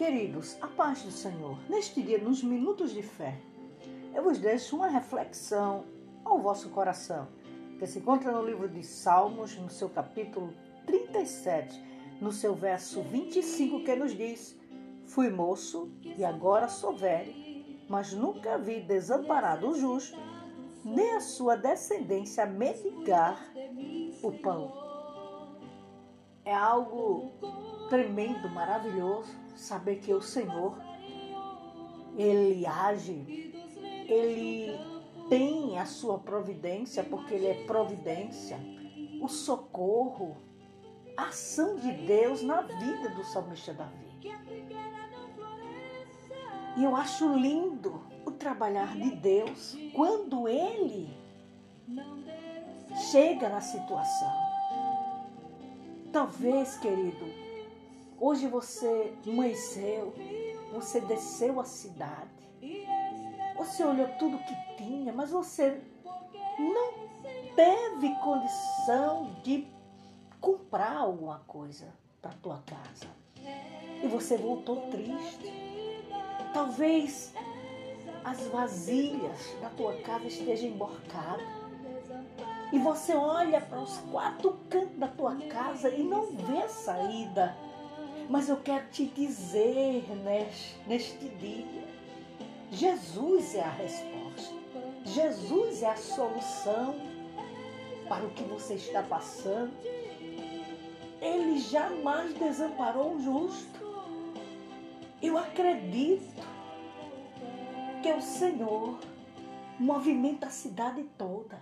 Queridos, a paz do Senhor, neste dia, nos minutos de fé, eu vos deixo uma reflexão ao vosso coração, que se encontra no livro de Salmos, no seu capítulo 37, no seu verso 25, que nos diz: Fui moço e agora sou velho, mas nunca vi desamparado o justo, nem a sua descendência mendigar o pão. É algo tremendo, maravilhoso saber que o Senhor ele age, ele tem a sua providência, porque ele é providência, o socorro, a ação de Deus na vida do salmista Davi. E eu acho lindo o trabalhar de Deus quando ele chega na situação. Talvez, querido, hoje você amanheceu, você desceu a cidade, você olhou tudo que tinha, mas você não teve condição de comprar alguma coisa para tua casa. E você voltou triste. Talvez as vasilhas da tua casa estejam emborcadas e você olha para os quatro cantos da tua casa e não vê saída. Mas eu quero te dizer neste, neste dia: Jesus é a resposta, Jesus é a solução para o que você está passando. Ele jamais desamparou o justo. Eu acredito que o Senhor movimenta a cidade toda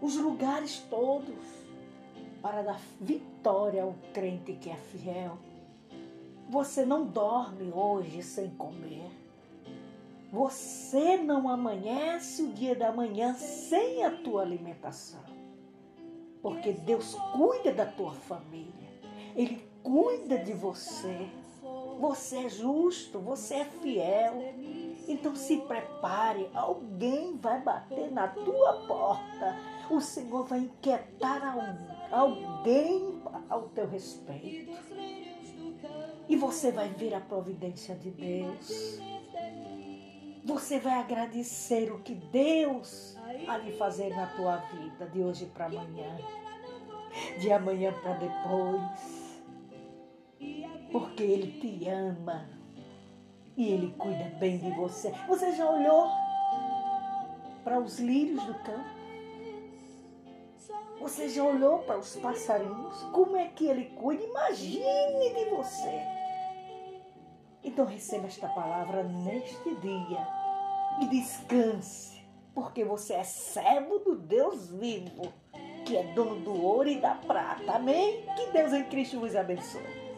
os lugares todos para dar vitória ao crente que é fiel. Você não dorme hoje sem comer. Você não amanhece o dia da manhã sem a tua alimentação. Porque Deus cuida da tua família. Ele cuida de você. Você é justo, você é fiel. Então se prepare, alguém vai bater na tua porta o Senhor vai inquietar alguém ao teu respeito. E você vai ver a providência de Deus. Você vai agradecer o que Deus há de fazer na tua vida de hoje para amanhã, de amanhã para depois. Porque Ele te ama e Ele cuida bem de você. Você já olhou para os lírios do campo? Você já olhou para os passarinhos? Como é que ele cuida? Imagine de você. Então receba esta palavra neste dia e descanse, porque você é servo do Deus vivo, que é dono do ouro e da prata. Amém? Que Deus em Cristo vos abençoe.